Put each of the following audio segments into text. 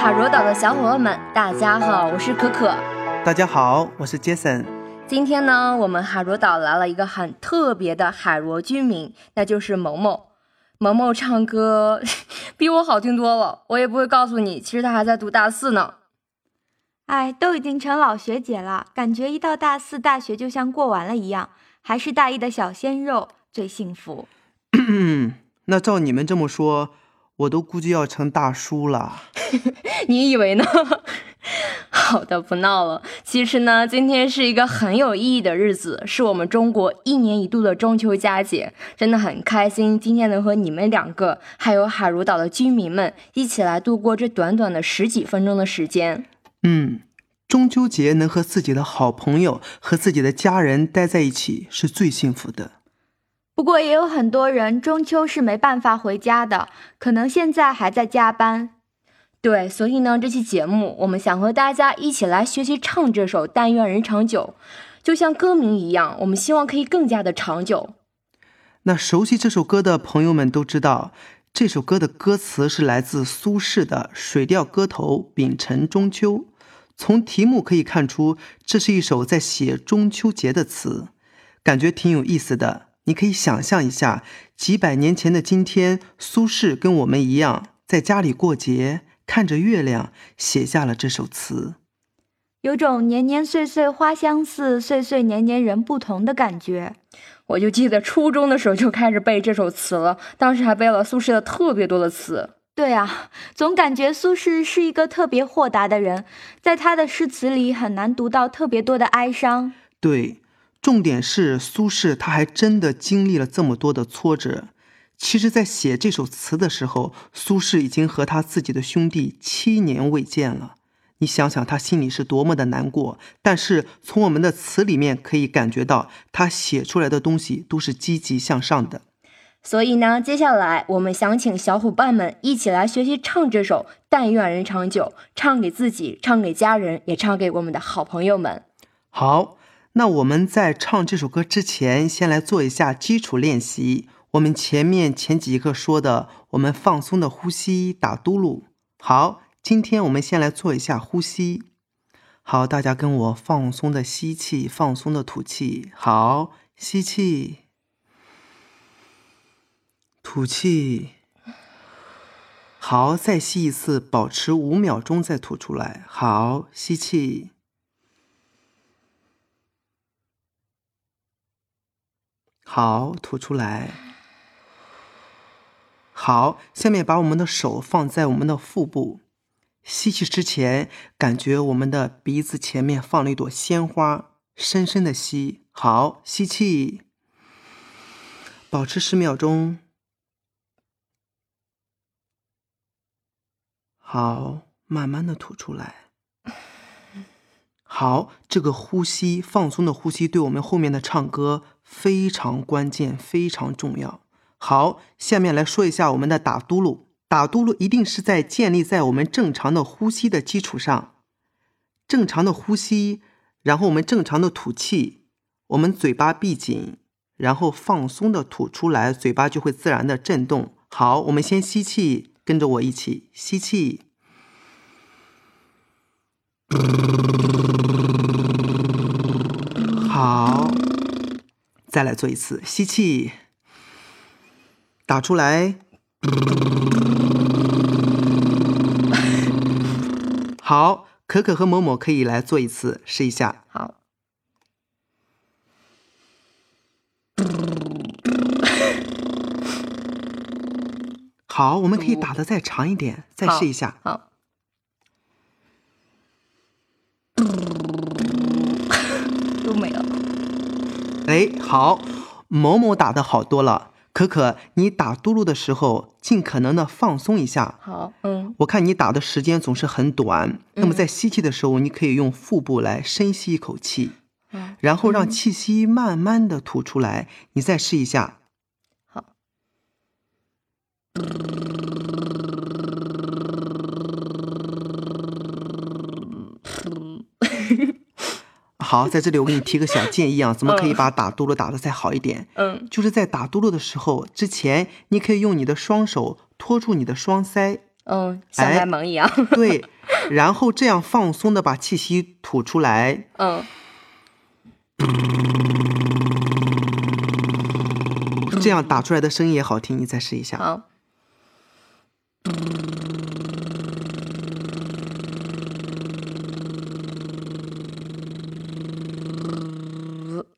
海螺岛的小伙伴们，大家好，我是可可。大家好，我是杰森。今天呢，我们海螺岛来了一个很特别的海螺居民，那就是萌萌。萌萌唱歌 比我好听多了，我也不会告诉你，其实他还在读大四呢。哎，都已经成老学姐了，感觉一到大四，大学就像过完了一样。还是大一的小鲜肉最幸福。那照你们这么说，我都估计要成大叔了。你以为呢？好的，不闹了。其实呢，今天是一个很有意义的日子，是我们中国一年一度的中秋佳节，真的很开心，今天能和你们两个，还有海如岛的居民们一起来度过这短短的十几分钟的时间。嗯。中秋节能和自己的好朋友和自己的家人待在一起是最幸福的。不过也有很多人中秋是没办法回家的，可能现在还在加班。对，所以呢，这期节目我们想和大家一起来学习唱这首《但愿人长久》，就像歌名一样，我们希望可以更加的长久。那熟悉这首歌的朋友们都知道，这首歌的歌词是来自苏轼的《水调歌头·丙辰中秋》。从题目可以看出，这是一首在写中秋节的词，感觉挺有意思的。你可以想象一下，几百年前的今天，苏轼跟我们一样，在家里过节，看着月亮，写下了这首词，有种年年岁岁花相似，岁岁年年人不同的感觉。我就记得初中的时候就开始背这首词了，当时还背了苏轼的特别多的词。对啊，总感觉苏轼是一个特别豁达的人，在他的诗词里很难读到特别多的哀伤。对，重点是苏轼他还真的经历了这么多的挫折。其实，在写这首词的时候，苏轼已经和他自己的兄弟七年未见了。你想想，他心里是多么的难过。但是，从我们的词里面可以感觉到，他写出来的东西都是积极向上的。所以呢，接下来我们想请小伙伴们一起来学习唱这首《但愿人长久》，唱给自己，唱给家人，也唱给我们的好朋友们。好，那我们在唱这首歌之前，先来做一下基础练习。我们前面前几课说的，我们放松的呼吸，打嘟噜。好，今天我们先来做一下呼吸。好，大家跟我放松的吸气，放松的吐气。好，吸气。吐气，好，再吸一次，保持五秒钟再吐出来。好，吸气，好，吐出来。好，下面把我们的手放在我们的腹部，吸气之前，感觉我们的鼻子前面放了一朵鲜花，深深的吸。好，吸气，保持十秒钟。好，慢慢的吐出来。好，这个呼吸放松的呼吸，对我们后面的唱歌非常关键，非常重要。好，下面来说一下我们的打嘟噜。打嘟噜一定是在建立在我们正常的呼吸的基础上，正常的呼吸，然后我们正常的吐气，我们嘴巴闭紧，然后放松的吐出来，嘴巴就会自然的震动。好，我们先吸气。跟着我一起吸气，好，再来做一次。吸气，打出来，好，可可和某某可以来做一次，试一下，好。好，我们可以打的再长一点，再试一下。好，都没了。哎，好，某某打的好多了。可可，你打嘟噜的时候，尽可能的放松一下。好，嗯。我看你打的时间总是很短，那么在吸气的时候，你可以用腹部来深吸一口气，然后让气息慢慢的吐出来。你再试一下。好，在这里我给你提个小建议啊，怎么可以把打嘟噜打的再好一点？嗯，就是在打嘟噜的时候之前，你可以用你的双手托住你的双腮，嗯，像哎卖萌一样。对，然后这样放松的把气息吐出来。嗯，这样打出来的声音也好听，你再试一下。好。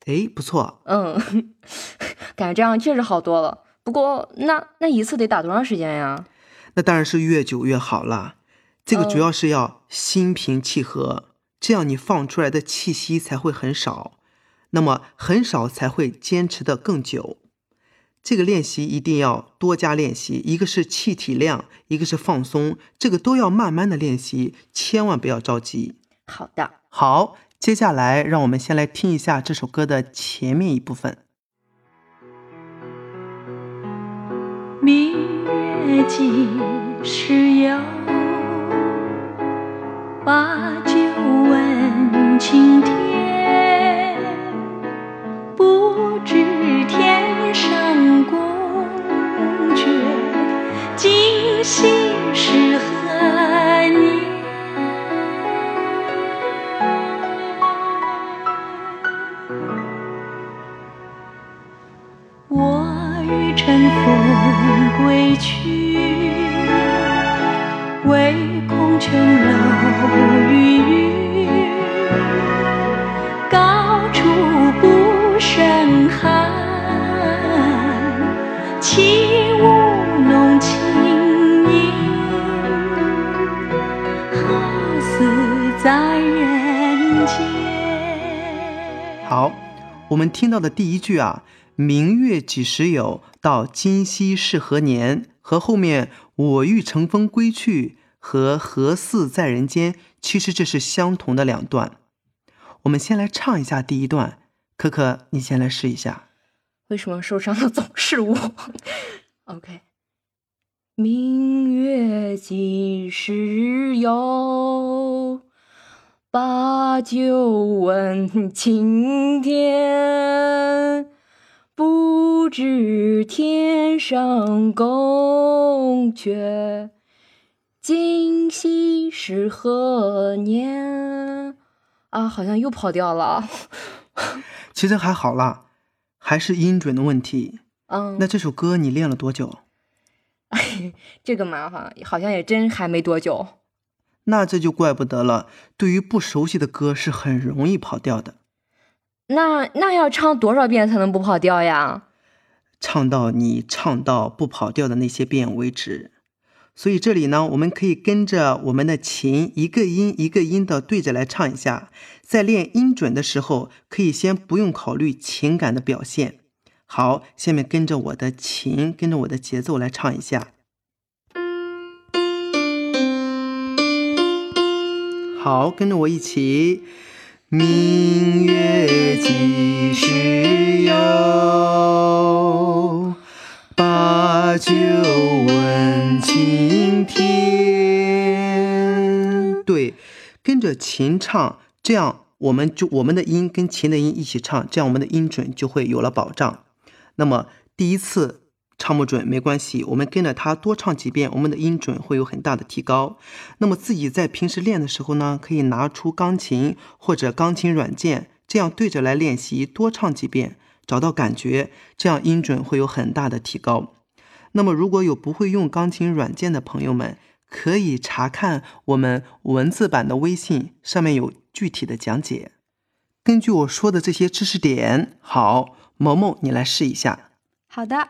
哎，不错，嗯，感觉这样确实好多了。不过，那那一次得打多长时间呀？那当然是越久越好了。这个主哦要是要心平气和，这样你放出来的气息才会很少，那么很少才会坚持的更久。这个练习一定要多加练习，一个是气体量，一个是放松，这个都要慢慢的练习，千万不要着急。好的，好，接下来让我们先来听一下这首歌的前面一部分。明月几时有？把酒问青天。不知天上宫阙，今夕是何我们听到的第一句啊，“明月几时有？”到“今夕是何年？”和后面“我欲乘风归去”和“何似在人间”，其实这是相同的两段。我们先来唱一下第一段，可可，你先来试一下。为什么受伤的总是我？OK。明月几时有？把酒问青天。不知天上宫阙，今夕是何年？啊，好像又跑调了。其实还好啦，还是音准的问题。嗯，那这首歌你练了多久？这个嘛哈，好像也真还没多久。那这就怪不得了。对于不熟悉的歌是很容易跑调的。那那要唱多少遍才能不跑调呀？唱到你唱到不跑调的那些遍为止。所以这里呢，我们可以跟着我们的琴一个音一个音的对着来唱一下。在练音准的时候，可以先不用考虑情感的表现。好，下面跟着我的琴，跟着我的节奏来唱一下。好，跟着我一起。明月几时有？把酒问青天。对，跟着琴唱，这样我们就我们的音跟琴的音一起唱，这样我们的音准就会有了保障。那么第一次唱不准没关系，我们跟着它多唱几遍，我们的音准会有很大的提高。那么自己在平时练的时候呢，可以拿出钢琴或者钢琴软件，这样对着来练习，多唱几遍，找到感觉，这样音准会有很大的提高。那么如果有不会用钢琴软件的朋友们，可以查看我们文字版的微信，上面有具体的讲解。根据我说的这些知识点，好，萌萌你来试一下。好的，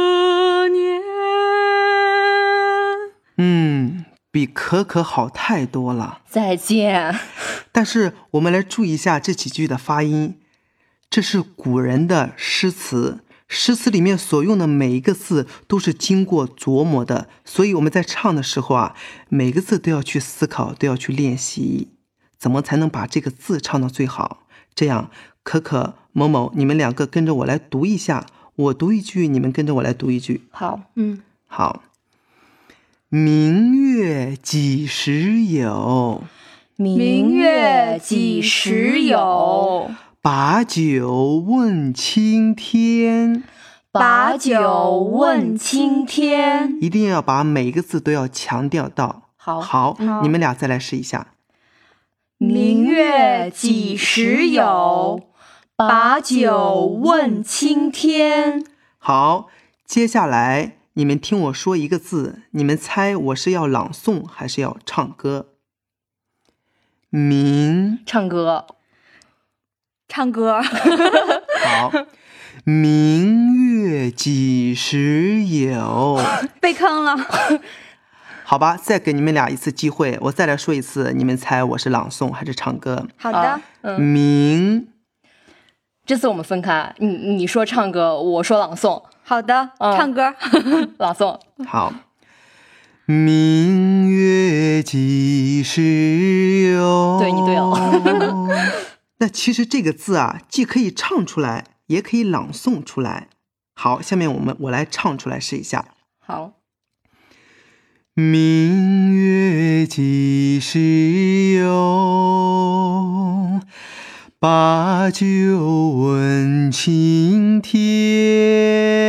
比可可好太多了。再见。但是我们来注意一下这几句的发音，这是古人的诗词，诗词里面所用的每一个字都是经过琢磨的，所以我们在唱的时候啊，每个字都要去思考，都要去练习，怎么才能把这个字唱到最好，这样可可、某某，你们两个跟着我来读一下，我读一句，你们跟着我来读一句。好，嗯，好。明月几时有？明月几时有？把酒问青天。把酒问青天。一定要把每一个字都要强调到。好，好，嗯你们俩再来试一下。明月几时有？把酒问青天。好，接下来你们听我说一个字，你们猜我是要朗诵还是要唱歌？明，唱歌。唱歌，好，明月几时有？被坑了。好吧，再给你们俩一次机会，我再来说一次，你们猜我是朗诵还是唱歌？好的，明，这次我们分开，你你说唱歌，我说朗诵，好的，嗯唱歌。朗诵。好。明月几时有？对你对了。那其实这个字啊，既可以唱出来，也可以朗诵出来。好，下面我们我来唱出来试一下。好，明月几时有？把酒问青天。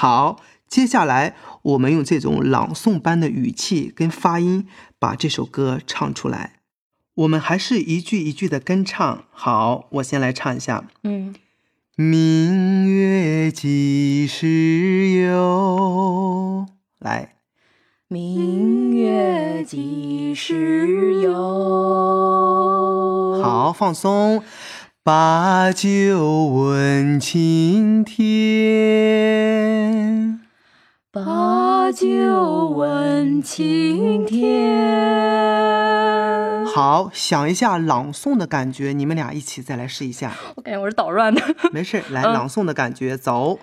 好，接下来我们用这种朗诵般的语气跟发音，把这首歌唱出来。我们还是一句一句的跟唱。好，我先来唱一下。嗯，明月几时有？来，明月几时有？，好，放松。把酒问青天。把酒问青天。，好，想一下朗诵的感觉，你们俩一起再来试一下。我感觉我是捣乱的。没事，来，嗯朗诵的感觉，走。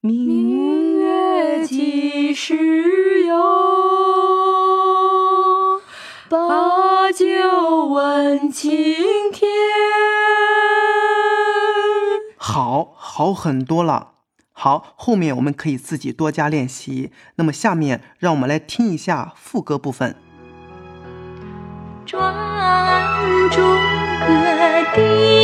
明月几时有？把酒问青天。好，好很多了。好，后面我们可以自己多加练习。那么下面让我们来听一下副歌部分。专诸葛地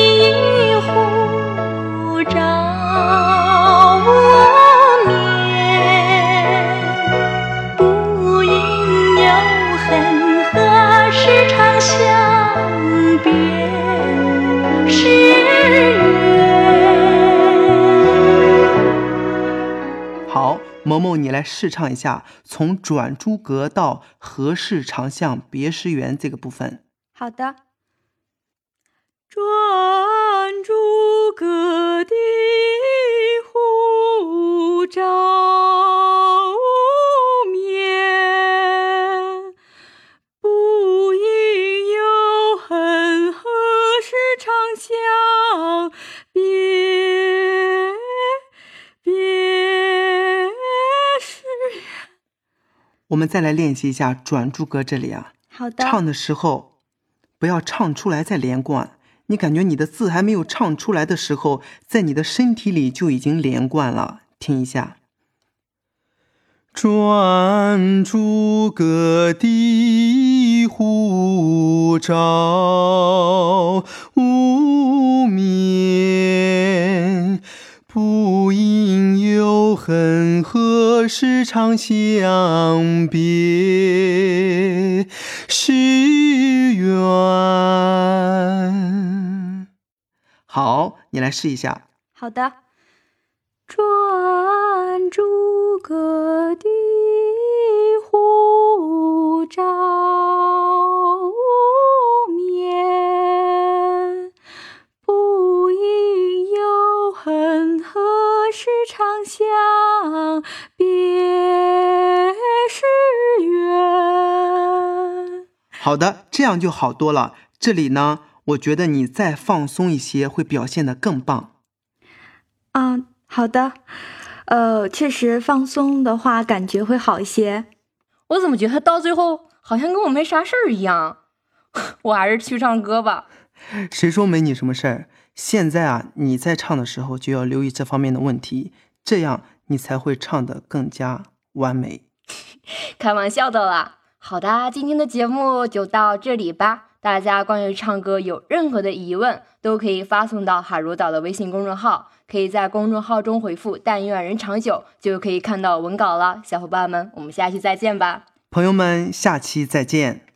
萌萌，你来试唱一下，从转朱阁到何事长向别时圆这个部分。好的。转朱阁地户照我们再来练习一下转朱阁这里啊，好的，唱的时候不要唱出来再连贯。你感觉你的字还没有唱出来的时候，在你的身体里就已经连贯了。听一下。转朱阁地户照无眠，恨，何时长相别是缘。好，你来试一下。好的。转朱阁地户照好的，这样就好多了。这里呢，我觉得你再放松一些，会表现得更棒。嗯，好的。呃，确实放松的话，感觉会好一些。我怎么觉得他到最后好像跟我没啥事儿一样？我还是去唱歌吧。谁说没你什么事儿？现在啊，你在唱的时候就要留意这方面的问题，这样你才会唱得更加完美。开玩笑的啦。好的，今天的节目就到这里吧。大家关于唱歌有任何的疑问，都可以发送到海如岛的微信公众号，可以在公众号中回复“但愿人长久”，就可以看到文稿了。小伙伴们，我们下期再见吧。朋友们，下期再见。